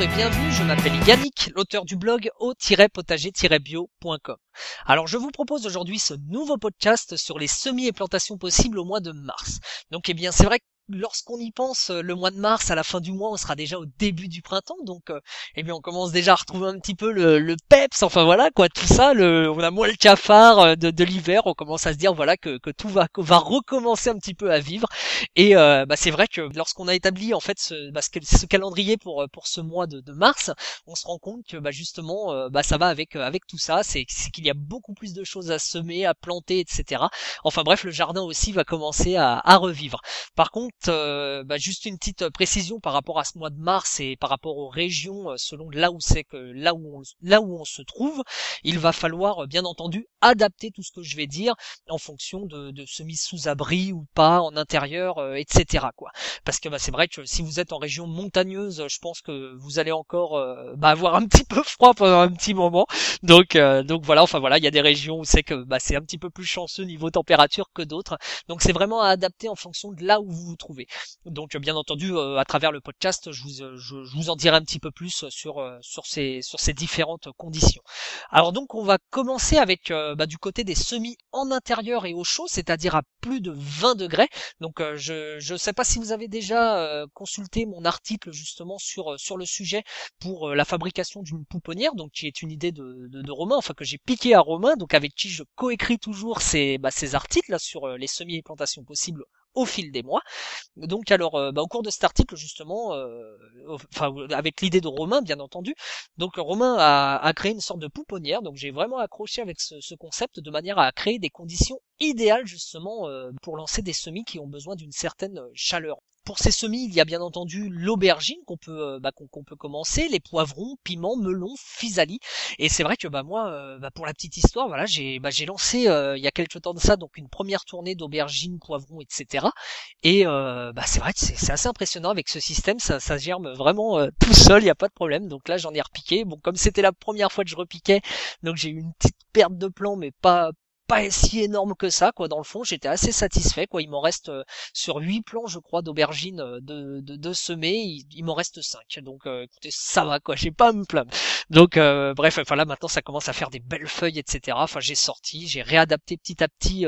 et bienvenue, je m'appelle Yannick, l'auteur du blog au-potager-bio.com. Alors je vous propose aujourd'hui ce nouveau podcast sur les semis et plantations possibles au mois de mars. Donc eh bien c'est vrai que lorsqu'on y pense, euh, le mois de mars, à la fin du mois, on sera déjà au début du printemps, donc euh, eh bien on commence déjà à retrouver un petit peu le, le peps, enfin voilà quoi, tout ça, le, on a moins le cafard euh, de, l'hiver, on commence à se dire voilà que, que tout va, va recommencer un petit peu à vivre, et bah, c'est vrai que lorsqu'on a établi en fait ce, bah, ce, calendrier pour pour ce mois de, mars, on se rend compte que bah, justement bah, ça va avec avec tout ça, c'est qu'il y a beaucoup plus de choses à semer, à planter, etc. Enfin bref, le jardin aussi va commencer à revivre. Par contre euh, bah, juste une petite précision par rapport à ce mois de mars et par rapport aux régions, euh, selon là où c'est que là où on, là où on se trouve, il va falloir euh, bien entendu adapter tout ce que je vais dire en fonction de, de semis sous abri ou pas en intérieur, etc. quoi. Parce que bah, c'est vrai que si vous êtes en région montagneuse, je pense que vous allez encore bah, avoir un petit peu froid pendant un petit moment. Donc donc voilà, enfin voilà, il y a des régions où c'est que bah, c'est un petit peu plus chanceux niveau température que d'autres. Donc c'est vraiment à adapter en fonction de là où vous vous trouvez. Donc bien entendu, euh, à travers le podcast, je vous, euh, je, vous en dirai un petit peu plus sur euh, sur ces sur ces différentes conditions. Alors donc on va commencer avec bah, du côté des semis en intérieur et au chaud, c'est-à-dire à plus de 20 degrés. Donc je je sais pas si vous avez déjà consulté mon article justement sur le sujet pour la fabrication d'une pouponnière, donc qui est une idée de, de, Romain, enfin que j'ai piqué à Romain, donc avec qui je coécris toujours ces, bah, ces articles là, sur les semis et plantations possibles au fil des mois. Donc alors, euh, bah, au cours de cet article justement, euh, avec l'idée de Romain bien entendu, donc Romain a, créé une sorte de pouponnière. Donc j'ai vraiment accroché avec ce, concept de manière à créer des conditions idéales justement euh, pour lancer des semis qui ont besoin d'une certaine chaleur. Pour ces semis, il y a bien entendu l'aubergine qu'on peut euh, bah, qu'on peut commencer, les poivrons, piments, melons, physalie. Et c'est vrai que bah moi, euh, bah, pour la petite histoire, voilà, j'ai bah, j'ai lancé euh, il y a quelques temps de ça donc une première tournée d'aubergines, poivrons, etc. Et bah c'est vrai que c'est assez impressionnant avec ce système, ça, ça germe vraiment tout seul, il n'y a pas de problème. Donc là, j'en ai repiqué. Bon, comme c'était la première fois que je repiquais, donc j'ai eu une petite perte de plan, mais pas pas si énorme que ça quoi dans le fond. J'étais assez satisfait quoi. Il m'en reste euh, sur 8 plants je crois d'aubergines euh, de, de, de semer. Il, m'en reste 5 donc euh, écoutez ça va quoi. J'ai pas à me donc bref enfin là maintenant ça commence à faire des belles feuilles etc enfin j'ai sorti j'ai réadapté petit à petit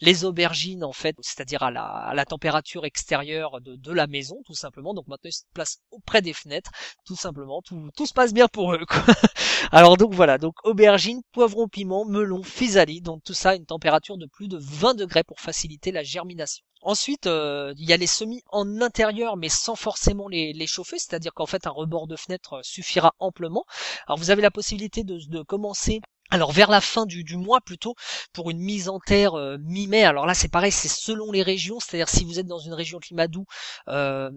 les aubergines en fait c'est-à-dire à la, à la température extérieure de, de la maison tout simplement. Donc maintenant ils se placent auprès des fenêtres tout simplement. Tout, tout se passe bien pour eux quoi. alors donc voilà. Donc aubergines poivron piment melon physalie donc tout une température de plus de 20 degrés pour faciliter la germination. Ensuite, euh, il y a les semis en intérieur, mais sans forcément les, les chauffer, c'est-à-dire qu'en fait un rebord de fenêtre suffira amplement. Alors vous avez la possibilité de commencer alors vers la fin du, mois plutôt pour une mise en terre euh, mi-mai. Alors là c'est pareil, c'est selon les régions, c'est-à-dire si vous êtes dans une région climat doux, euh,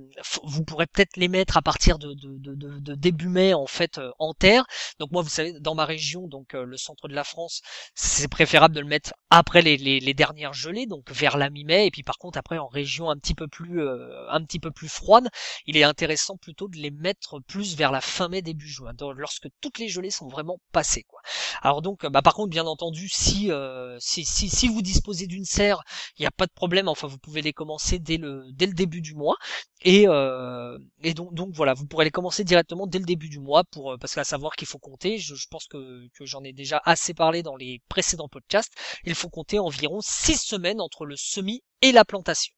vous pourrez peut-être les mettre à partir de, début mai en fait euh, en terre. Donc moi vous savez dans ma région, donc le centre de la France, c'est préférable de le mettre après les, dernières gelées, donc vers la mi-mai. Et puis par contre après en région un petit peu plus un petit peu plus froide, il est intéressant plutôt de les mettre plus vers la fin mai début juin, lorsque toutes les gelées sont vraiment passées quoi. Donc, bah, par contre, bien entendu, euh, si, si, si, vous disposez d'une serre, il n'y a pas de problème. Enfin, vous pouvez les commencer dès le, dès le début du mois. Et, euh, et donc, donc voilà, vous pourrez les commencer directement dès le début du mois pour euh, parce qu'à savoir qu'il faut compter. Je, je pense que, que j'en ai déjà assez parlé dans les précédents podcasts. Il faut compter environ six semaines entre le semis et la plantation.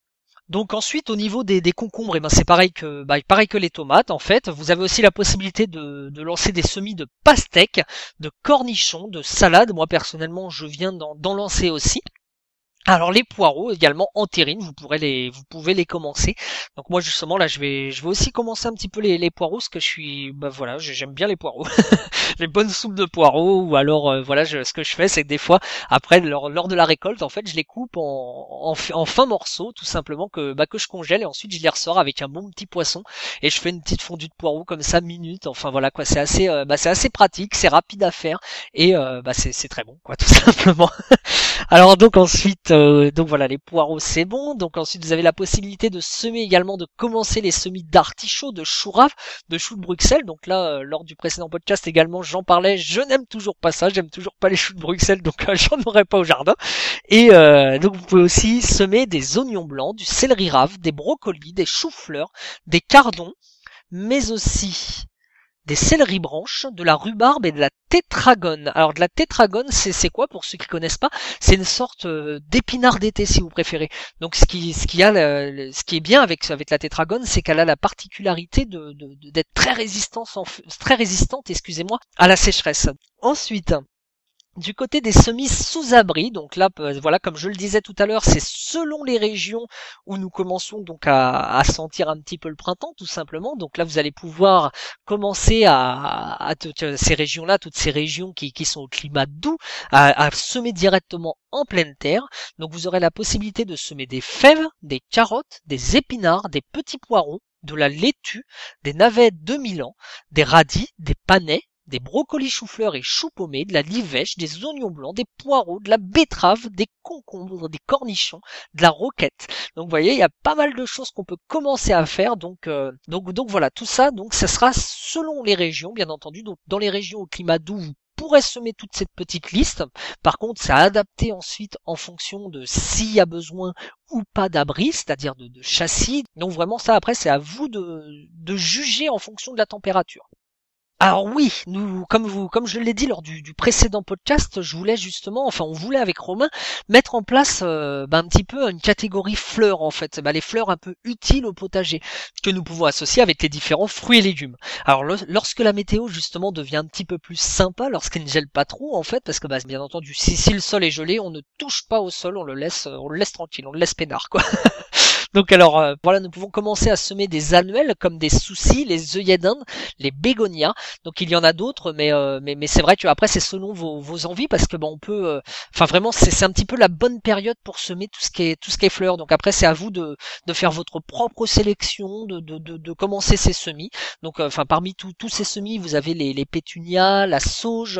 Donc ensuite au niveau des, concombres, et eh ben c'est pareil que bah, pareil que les tomates en fait. Vous avez aussi la possibilité de, de lancer des semis de pastèques, de cornichons, de salades. Moi personnellement je viens d'en lancer aussi. Alors les poireaux également en terrine, vous pouvez les commencer. Donc moi justement là je vais, je aussi commencer un petit peu les, poireaux parce que je suis, bah voilà, j'aime bien les poireaux, les bonnes soupes de poireaux ou alors euh, voilà, ce que je fais c'est que des fois après lors, de la récolte en fait je les coupe en, en, fin morceaux tout simplement que bah que je congèle et ensuite je les ressors avec un bon petit poisson et je fais une petite fondue de poireaux comme ça minute. Enfin voilà quoi, c'est assez, euh, bah c'est assez pratique, c'est rapide à faire et euh, bah c'est très bon quoi tout simplement. alors donc ensuite euh, donc voilà, les poireaux c'est bon. Donc ensuite vous avez la possibilité de semer également, de commencer les semis d'artichaut, de chou rave, de chou de Bruxelles. Donc là, euh, lors du précédent podcast également, j'en parlais. Je n'aime toujours pas ça, j'aime toujours pas les choux de Bruxelles, donc euh, j'en aurai pas au jardin. Et donc vous pouvez aussi semer des oignons blancs, du céleri rave, des brocolis, des choux-fleurs, des cardons, mais aussi des céleri branches, de la rhubarbe et de la tétragone. Alors de la tétragone, c'est quoi pour ceux qui connaissent pas? C'est une sorte euh, d'épinard d'été si vous préférez. Donc ce qui ce qui a ce qui est bien avec avec la tétragone, c'est qu'elle a la particularité de d'être très résistante très résistante, excusez-moi, à la sécheresse. Ensuite, du côté des semis sous abri, donc là, euh, voilà, comme je le disais tout à l'heure, c'est selon les régions où nous commençons donc à, sentir un petit peu le printemps, tout simplement. Donc là, vous allez pouvoir commencer à, euh, ces régions-là, toutes ces régions qui, sont au climat doux, à, semer directement en pleine terre. Donc vous aurez la possibilité de semer des fèves, des carottes, des épinards, des petits poireaux, de la laitue, des navets de Milan, des radis, des panais, des brocolis chou-fleurs et choux de la livèche, des oignons blancs, des poireaux, de la betterave, des concombres, des cornichons, de la roquette. Donc vous voyez, il y a pas mal de choses qu'on peut commencer à faire. Donc euh, donc donc voilà, tout ça donc ça sera selon les régions bien entendu. Donc dans les régions au climat doux, vous pourrez semer toute cette petite liste. Par contre, c'est adapté ensuite en fonction de s'il y a besoin ou pas d'abri, c'est-à-dire de, de, châssis. Donc vraiment ça après c'est à vous de, de juger en fonction de la température. Alors oui, nous, comme vous, comme je l'ai dit lors du, précédent podcast, je voulais justement, enfin, on voulait avec Romain mettre en place euh, bah, un petit peu une catégorie fleurs en fait, bah, les fleurs un peu utiles au potager que nous pouvons associer avec les différents fruits et légumes. Alors lorsque la météo justement devient un petit peu plus sympa, lorsqu'elle ne gèle pas trop en fait, parce que bah, bien entendu, si, si le sol est gelé, on ne touche pas au sol, on le laisse, on le laisse tranquille, on le laisse peinard quoi. Donc alors euh, voilà, nous pouvons commencer à semer des annuels comme des soucis, les œillets d'Inde, les bégonias. Donc il y en a d'autres, mais euh, mais, mais c'est vrai que après c'est selon vos, vos envies parce que bon on peut, euh, enfin vraiment c'est un petit peu la bonne période pour semer tout ce qui est tout ce qui est fleurs. Donc après c'est à vous de, de faire votre propre sélection, de, de, de, de commencer ces semis. Donc enfin parmi tous ces semis vous avez les, les pétunias, la sauge,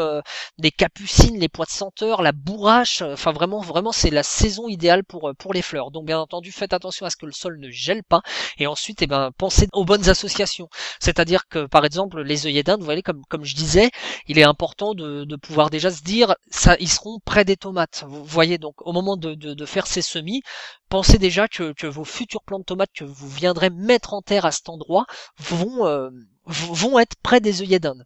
les capucines, les pois de senteur, la bourrache. Enfin vraiment vraiment c'est la saison idéale pour pour les fleurs. Donc bien entendu faites attention à ce que le sol ne gèle pas. Et ensuite, eh ben, pensez aux bonnes associations. C'est-à-dire que, par exemple, les œillets d'Inde, vous voyez, comme, comme je disais, il est important de, de pouvoir déjà se dire, ça, ils seront près des tomates. Vous voyez, donc, au moment de, de, faire ces semis, pensez déjà que, que vos futurs plants de tomates que vous viendrez mettre en terre à cet endroit vont, euh, vont être près des œillets d'Inde.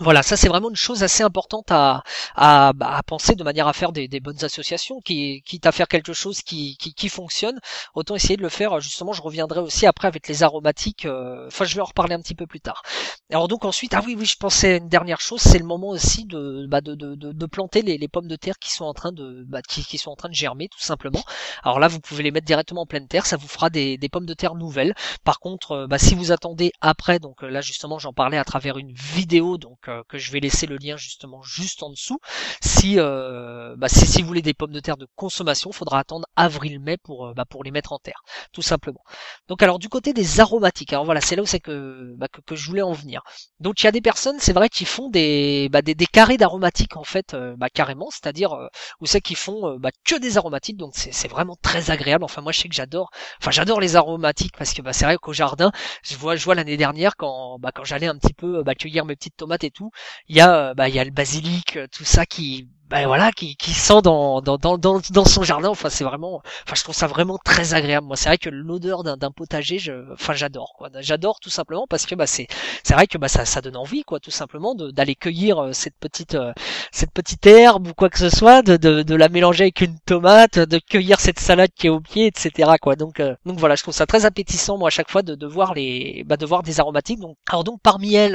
Voilà, ça c'est vraiment une chose assez importante à, à, bah, à penser de manière à faire des, bonnes associations, qui, quitte à faire quelque chose qui, qui, qui, fonctionne, autant essayer de le faire. Justement, je reviendrai aussi après avec les aromatiques. Euh, enfin, je vais en reparler un petit peu plus tard. Alors donc ensuite, ah oui, oui, je pensais une dernière chose, c'est le moment aussi de, bah, de, de, de, planter les, pommes de terre qui sont en train de, bah, qui, qui, sont en train de germer, tout simplement. Alors là, vous pouvez les mettre directement en pleine terre, ça vous fera des, des pommes de terre nouvelles. Par contre, euh, bah, si vous attendez après, donc là justement, j'en parlais à travers une vidéo, donc euh, que je vais laisser le lien justement juste en dessous. Si, euh, bah, si, si, vous voulez des pommes de terre de consommation, faudra attendre avril-mai pour, euh, bah, pour les mettre en terre, tout simplement. Donc alors du côté des aromatiques, alors voilà, c'est là où c'est que, bah, que, je voulais en venir. Donc il y a des personnes, c'est vrai, qui font des, bah, des, des carrés d'aromatiques en fait, bah, carrément, c'est-à-dire où c'est qu'ils font bah, que des aromatiques, donc c'est vraiment très agréable. Enfin moi je sais que j'adore, enfin j'adore les aromatiques parce que bah, c'est vrai qu'au jardin, je vois, je vois l'année dernière quand, bah, quand j'allais un petit peu bah, cueillir mes petites tomates et tout, il y a, bah, il y a le basilic, tout ça qui ben voilà, qui, qui sent dans, dans, dans, dans, son jardin. Enfin, c'est vraiment, enfin, je trouve ça vraiment très agréable. Moi, c'est vrai que l'odeur d'un potager, je, enfin, j'adore, quoi. J'adore tout simplement parce que, bah, c'est, c'est vrai que, bah, ça, ça donne envie, quoi, tout simplement, d'aller cueillir euh, cette petite, euh, cette petite herbe ou quoi que ce soit, de, de, de la mélanger avec une tomate, de cueillir cette salade qui est au pied, etc., quoi. Donc, euh, donc voilà, je trouve ça très appétissant, moi, à chaque fois, de, de voir les, bah, de voir des aromatiques. Donc, alors donc, parmi elles,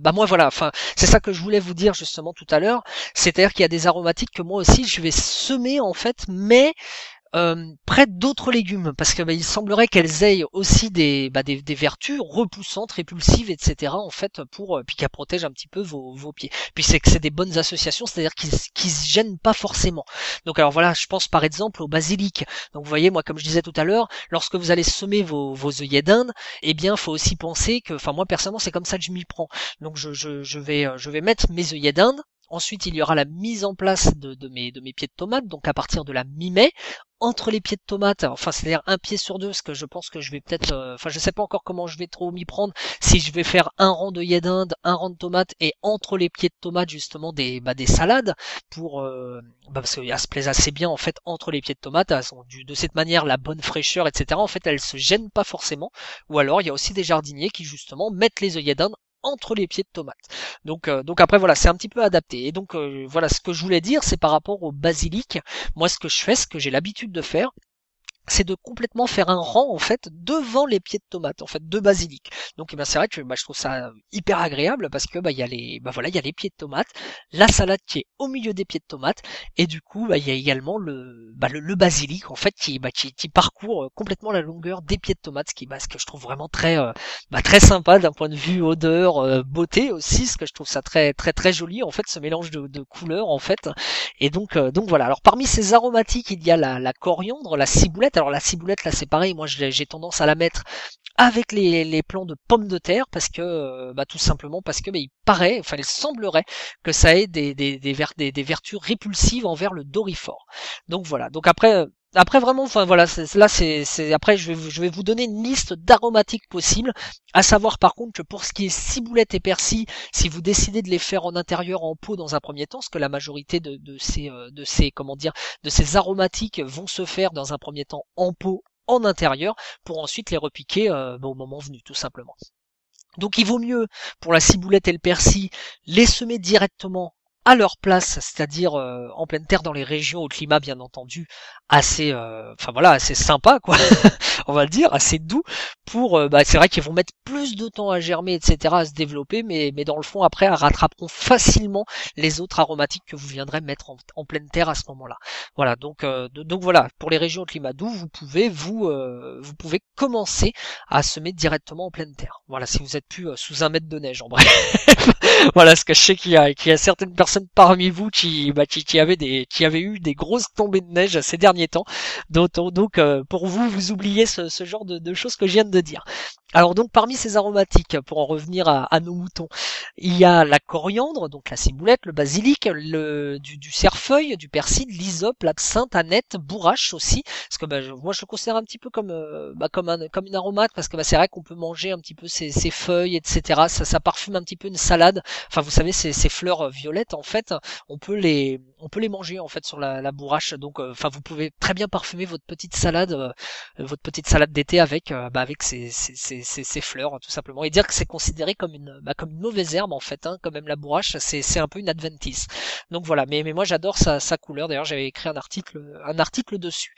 bah, moi, voilà, enfin, c'est ça que je voulais vous dire justement tout à l'heure. C'est-à-dire qu'il y a des aromatiques que moi aussi je vais semer en fait, mais euh, près d'autres légumes parce que bah, il semblerait qu'elles aient aussi des, bah, vertus repoussantes, répulsives, etc. en fait pour euh, puis qu'elles protègent un petit peu vos, pieds. Puis c'est que c'est des bonnes associations, c'est-à-dire qu'ils qui se gênent pas forcément. Donc alors voilà, je pense par exemple au basilic. Donc vous voyez, moi comme je disais tout à l'heure, lorsque vous allez semer vos, vos œillets d'Inde, eh bien faut aussi penser que, enfin moi personnellement c'est comme ça que je m'y prends. Donc je, je, je vais euh, je vais mettre mes œillets d'Inde Ensuite, il y aura la mise en place de, mes, pieds de tomate, donc à partir de la mi-mai, entre les pieds de tomate, enfin c'est-à-dire un pied sur deux, parce que je pense que je vais peut-être, euh, enfin je sais pas encore comment je vais trop m'y prendre, si je vais faire un rang de d'Inde, un rang de tomates et entre les pieds de tomate justement des, bah, des salades pour, euh, bah, parce qu'elles se plaisent assez bien en fait entre les pieds de tomate, elles ont de cette manière la bonne fraîcheur, etc. En fait elles se gênent pas forcément, ou alors il y a aussi des jardiniers qui justement mettent les œillets d'Inde entre les pieds de tomates. Donc, donc après voilà, c'est un petit peu adapté. Et donc voilà, ce que je voulais dire, c'est par rapport au basilic. Moi, ce que je fais, ce que j'ai l'habitude de faire, c'est de complètement faire un rang en fait devant les pieds de tomates en fait de basilic. Donc eh ben, c'est vrai que bah, je trouve ça hyper agréable parce que bah il y a les bah voilà il y a les pieds de tomates la salade qui est au milieu des pieds de tomates et du coup bah, il y a également le bah, le, basilic en fait qui bah qui, qui parcourt euh, complètement la longueur des pieds de tomates ce qui bah, ce que je trouve vraiment très euh, bah, très sympa d'un point de vue odeur euh, beauté aussi ce que je trouve ça très très très joli en fait ce mélange de, de couleurs en fait. Et donc donc voilà. Alors parmi ces aromatiques il y a la, la coriandre la ciboulette alors la ciboulette là c'est pareil, moi j'ai tendance à la mettre avec les, les plants de pommes de terre parce que euh, bah, tout simplement parce que bah, il paraît, enfin il semblerait que ça ait des, des, des, des, vertus répulsives envers le dorifort. Donc voilà. Donc après euh, après vraiment, enfin voilà, là c'est, après je vais, je vais vous donner une liste d'aromatiques possibles, à savoir par contre que pour ce qui est ciboulette et persil, si vous décidez de les faire en intérieur en pot dans un premier temps, parce que la majorité de, ces, euh, de ces, comment dire, de ces aromatiques vont se faire dans un premier temps en pot en intérieur pour ensuite les repiquer euh, au moment venu tout simplement. Donc il vaut mieux pour la ciboulette et le persil les semer directement à leur place, c'est-à-dire euh, en pleine terre dans les régions au climat bien entendu assez, euh, enfin voilà, assez sympa quoi, on va le dire, assez doux pour, euh, bah, c'est vrai qu'ils vont mettre plus de temps à germer, etc., à se développer, mais mais dans le fond après, rattraperont facilement les autres aromatiques que vous viendrez mettre en, pleine terre à ce moment-là. Voilà, donc donc voilà, pour les régions au climat doux, vous pouvez vous vous pouvez commencer à semer directement en pleine terre. Voilà, si vous êtes plus sous un mètre de neige en bref. voilà, ce que je sais qu'il y a qu'il y a certaines personnes parmi vous qui, bah, avait des, qui avait eu des grosses tombées de neige ces derniers temps. Donc, donc euh, pour vous, vous oubliez ce, ce genre de, de, choses que je viens de dire. Alors donc parmi ces aromatiques, pour en revenir à, à, nos moutons, il y a la coriandre, donc la ciboulette, le basilic, le, du, du cerfeuil, du persil, l'hysope, l'absinthe, aneth, bourrache aussi, parce que bah, moi je le considère un petit peu comme euh, bah, comme un comme une aromate, parce que bah, c'est vrai qu'on peut manger un petit peu ces, ces feuilles, etc. Ça, ça parfume un petit peu une salade. Enfin vous savez ces, ces fleurs violettes en fait, on peut les on peut les manger en fait sur la, la bourrache. Donc euh, enfin vous pouvez très bien parfumer votre petite salade, euh, votre petite salade d'été avec bah, avec ces ces, fleurs tout simplement. Et dire que c'est considéré comme une bah, comme une mauvaise herbe en fait hein, quand même la bourrache c'est un peu une adventice. Donc voilà. Mais mais moi j'adore sa, sa couleur. D'ailleurs j'avais écrit un article un article dessus.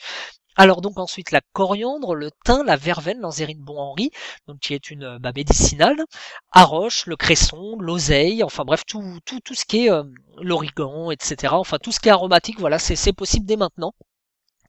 Alors donc ensuite la coriandre, le thym, la verveine, l'anzérine bon Henri, donc qui est une bah, médicinale, roche le cresson, l'oseille, enfin bref tout tout tout ce qui est euh, l'origan, etc. Enfin tout ce qui est aromatique, voilà c'est c'est possible dès maintenant.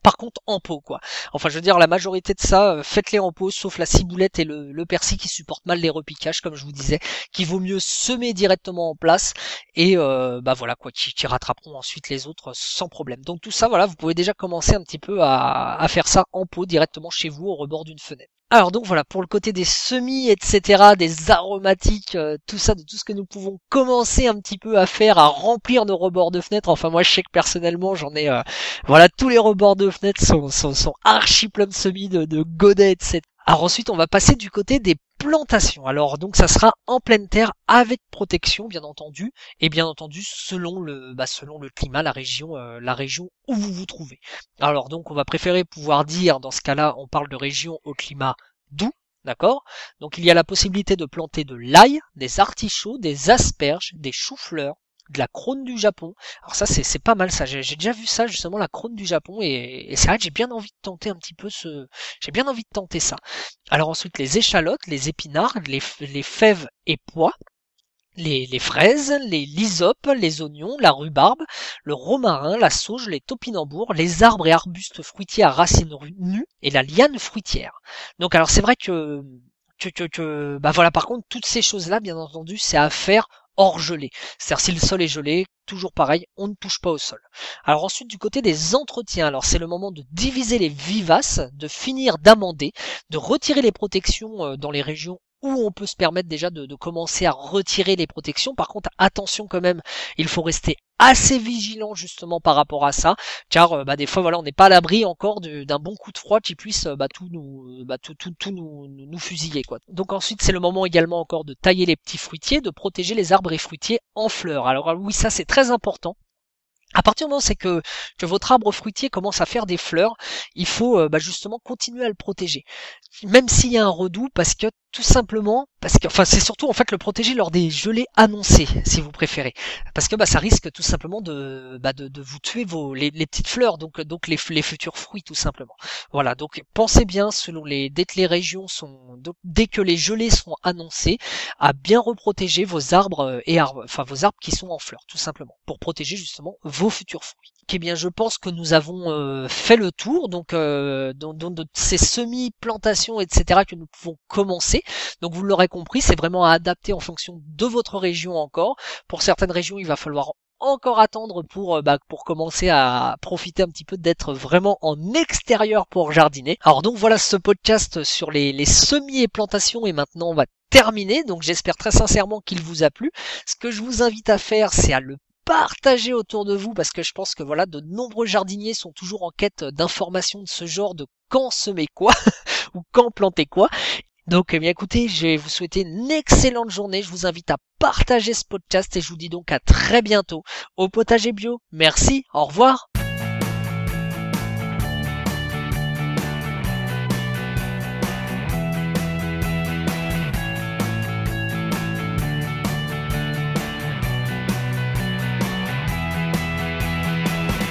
Par contre, en pot, quoi. Enfin, je veux dire, la majorité de ça, euh, faites-les en pot, sauf la ciboulette et le, le, persil qui supportent mal les repiquages, comme je vous disais, qui vaut mieux semer directement en place et euh, bah voilà quoi, qui, qui, rattraperont ensuite les autres sans problème. Donc tout ça, voilà, vous pouvez déjà commencer un petit peu à, à faire ça en pot directement chez vous au rebord d'une fenêtre. Alors donc voilà, pour le côté des semis, etc., des aromatiques, euh, tout ça, de tout ce que nous pouvons commencer un petit peu à faire, à remplir nos rebords de fenêtres. Enfin moi je sais que personnellement j'en ai, euh, voilà, tous les rebords de fenêtres sont, sont, sont archi pleins de semis, de, de godets, etc. Alors ensuite, on va passer du côté des plantations. Alors donc ça sera en pleine terre avec protection, bien entendu, et bien entendu selon le, bah, selon le climat, la région, euh, la région où vous vous trouvez. Alors donc on va préférer pouvoir dire, dans ce cas-là, on parle de région au climat doux, D'accord? Donc il y a la possibilité de planter de l'ail, des artichauts, des asperges, des choux-fleurs, de la crône du Japon. Alors ça c'est pas mal ça, j'ai déjà vu ça justement la crône du Japon et, c'est vrai que j'ai bien envie de tenter un petit peu ce, j'ai bien envie de tenter ça. Alors ensuite les échalotes, les épinards, les, les fèves et pois. Les, les, fraises, les lysopes, les oignons, la rhubarbe, le romarin, la sauge, les topinambours, les arbres et arbustes fruitiers à racines nues et la liane fruitière. Donc alors c'est vrai que que, que, que, bah voilà par contre toutes ces choses là bien entendu c'est à faire hors gelé. C'est-à-dire si le sol est gelé, toujours pareil, on ne touche pas au sol. Alors ensuite du côté des entretiens, alors c'est le moment de diviser les vivaces, de finir d'amender, de retirer les protections euh, dans les régions où on peut se permettre déjà de, commencer à retirer les protections. Par contre, attention quand même, il faut rester assez vigilant justement par rapport à ça, car euh, bah, des fois voilà on n'est pas à l'abri encore d'un bon coup de froid qui puisse euh, bah, tout nous bah, tout, tout, nous, nous fusiller quoi. Donc ensuite c'est le moment également encore de tailler les petits fruitiers, de protéger les arbres et fruitiers en fleurs. Alors oui ça c'est très important à partir du moment c'est que, que votre arbre fruitier commence à faire des fleurs, il faut euh, bah, justement continuer à le protéger. Même s'il y a un redout, parce que tout simplement parce que, enfin, c'est surtout en fait le protéger lors des gelées annoncées, si vous préférez, parce que bah, ça risque tout simplement de, bah, de, vous tuer vos les, petites fleurs, donc donc les, les futurs fruits tout simplement. Voilà, donc pensez bien selon les dès que les régions sont dès que les gelées sont annoncées, à bien reprotéger vos arbres euh, et arbres, enfin vos arbres qui sont en fleurs, tout simplement, pour protéger justement vos futurs fruits. Eh bien, je pense que nous avons euh, fait le tour donc euh, de ces semi-plantations, etc. que nous pouvons commencer. Donc, vous l'aurez compris, c'est vraiment à adapter en fonction de votre région encore. Pour certaines régions, il va falloir encore attendre pour euh, bah, pour commencer à profiter un petit peu d'être vraiment en extérieur pour jardiner. Alors donc voilà ce podcast sur les, les semis et plantations et maintenant on va terminer. Donc j'espère très sincèrement qu'il vous a plu. Ce que je vous invite à faire, c'est à le partager autour de vous parce que je pense que voilà, de nombreux jardiniers sont toujours en quête d'informations de ce genre de quand semer quoi ou quand planter quoi. Donc eh bien écoutez, je vais vous souhaiter une excellente journée. Je vous invite à partager ce podcast et je vous dis donc à très bientôt au potager bio. Merci, au revoir.